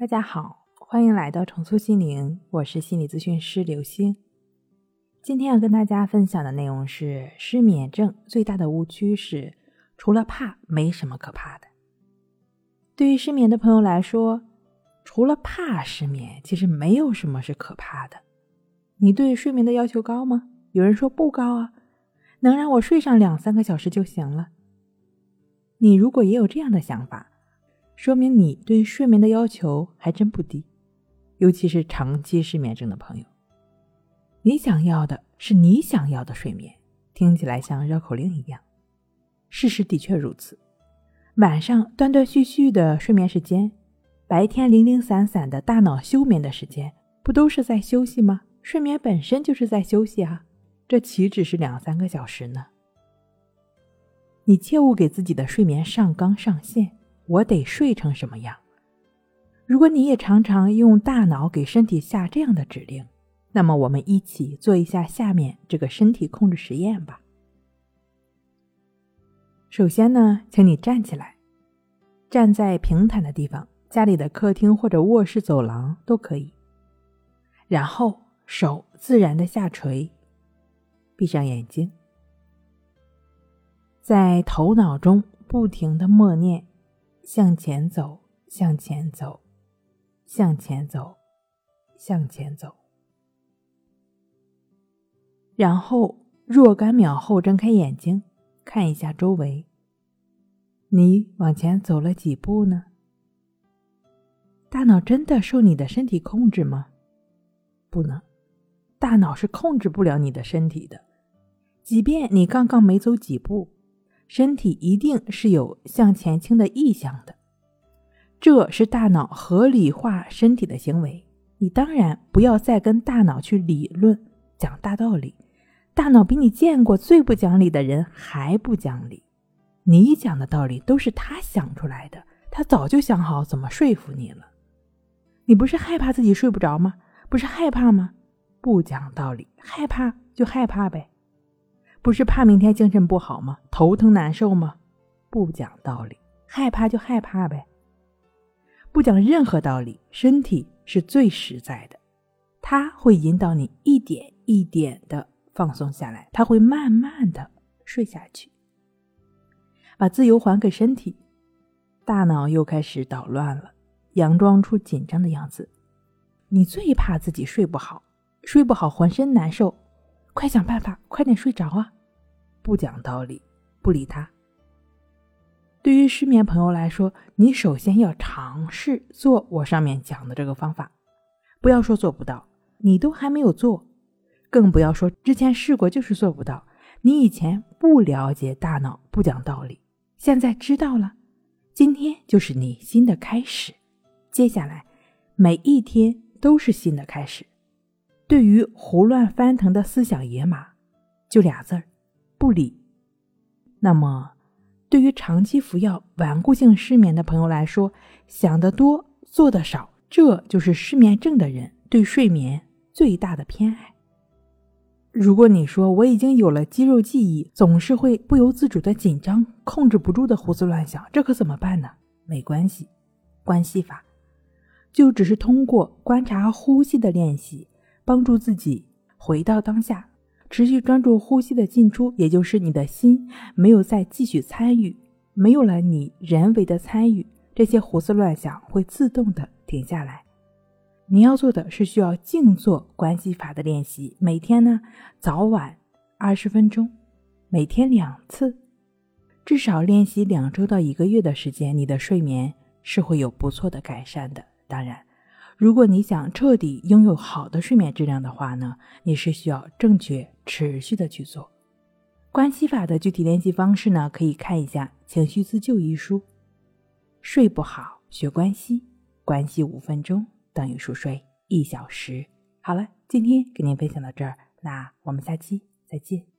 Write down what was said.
大家好，欢迎来到重塑心灵，我是心理咨询师刘星。今天要跟大家分享的内容是：失眠症最大的误区是，除了怕，没什么可怕的。对于失眠的朋友来说，除了怕失眠，其实没有什么是可怕的。你对睡眠的要求高吗？有人说不高啊，能让我睡上两三个小时就行了。你如果也有这样的想法，说明你对睡眠的要求还真不低，尤其是长期失眠症的朋友。你想要的是你想要的睡眠，听起来像绕口令一样，事实的确如此。晚上断断续续的睡眠时间，白天零零散散的大脑休眠的时间，不都是在休息吗？睡眠本身就是在休息啊，这岂止是两三个小时呢？你切勿给自己的睡眠上纲上线。我得睡成什么样？如果你也常常用大脑给身体下这样的指令，那么我们一起做一下下面这个身体控制实验吧。首先呢，请你站起来，站在平坦的地方，家里的客厅或者卧室走廊都可以。然后手自然的下垂，闭上眼睛，在头脑中不停的默念。向前走，向前走，向前走，向前走。然后若干秒后睁开眼睛，看一下周围。你往前走了几步呢？大脑真的受你的身体控制吗？不能，大脑是控制不了你的身体的。即便你刚刚没走几步。身体一定是有向前倾的意向的，这是大脑合理化身体的行为。你当然不要再跟大脑去理论讲大道理，大脑比你见过最不讲理的人还不讲理。你讲的道理都是他想出来的，他早就想好怎么说服你了。你不是害怕自己睡不着吗？不是害怕吗？不讲道理，害怕就害怕呗。不是怕明天精神不好吗？头疼难受吗？不讲道理，害怕就害怕呗。不讲任何道理，身体是最实在的，它会引导你一点一点的放松下来，它会慢慢的睡下去，把自由还给身体。大脑又开始捣乱了，佯装出紧张的样子。你最怕自己睡不好，睡不好浑身难受。快想办法，快点睡着啊！不讲道理，不理他。对于失眠朋友来说，你首先要尝试做我上面讲的这个方法，不要说做不到，你都还没有做，更不要说之前试过就是做不到。你以前不了解大脑不讲道理，现在知道了，今天就是你新的开始，接下来每一天都是新的开始。对于胡乱翻腾的思想野马，就俩字儿：不理。那么，对于长期服药、顽固性失眠的朋友来说，想得多，做得少，这就是失眠症的人对睡眠最大的偏爱。如果你说我已经有了肌肉记忆，总是会不由自主的紧张，控制不住的胡思乱想，这可怎么办呢？没关系，关系法就只是通过观察呼吸的练习。帮助自己回到当下，持续专注呼吸的进出，也就是你的心没有再继续参与，没有了你人为的参与，这些胡思乱想会自动的停下来。你要做的是需要静坐关系法的练习，每天呢早晚二十分钟，每天两次，至少练习两周到一个月的时间，你的睡眠是会有不错的改善的。当然。如果你想彻底拥有好的睡眠质量的话呢，你是需要正确、持续的去做。关系法的具体练习方式呢，可以看一下《情绪自救》一书。睡不好学关系，关系五分钟等于熟睡一小时。好了，今天给您分享到这儿，那我们下期再见。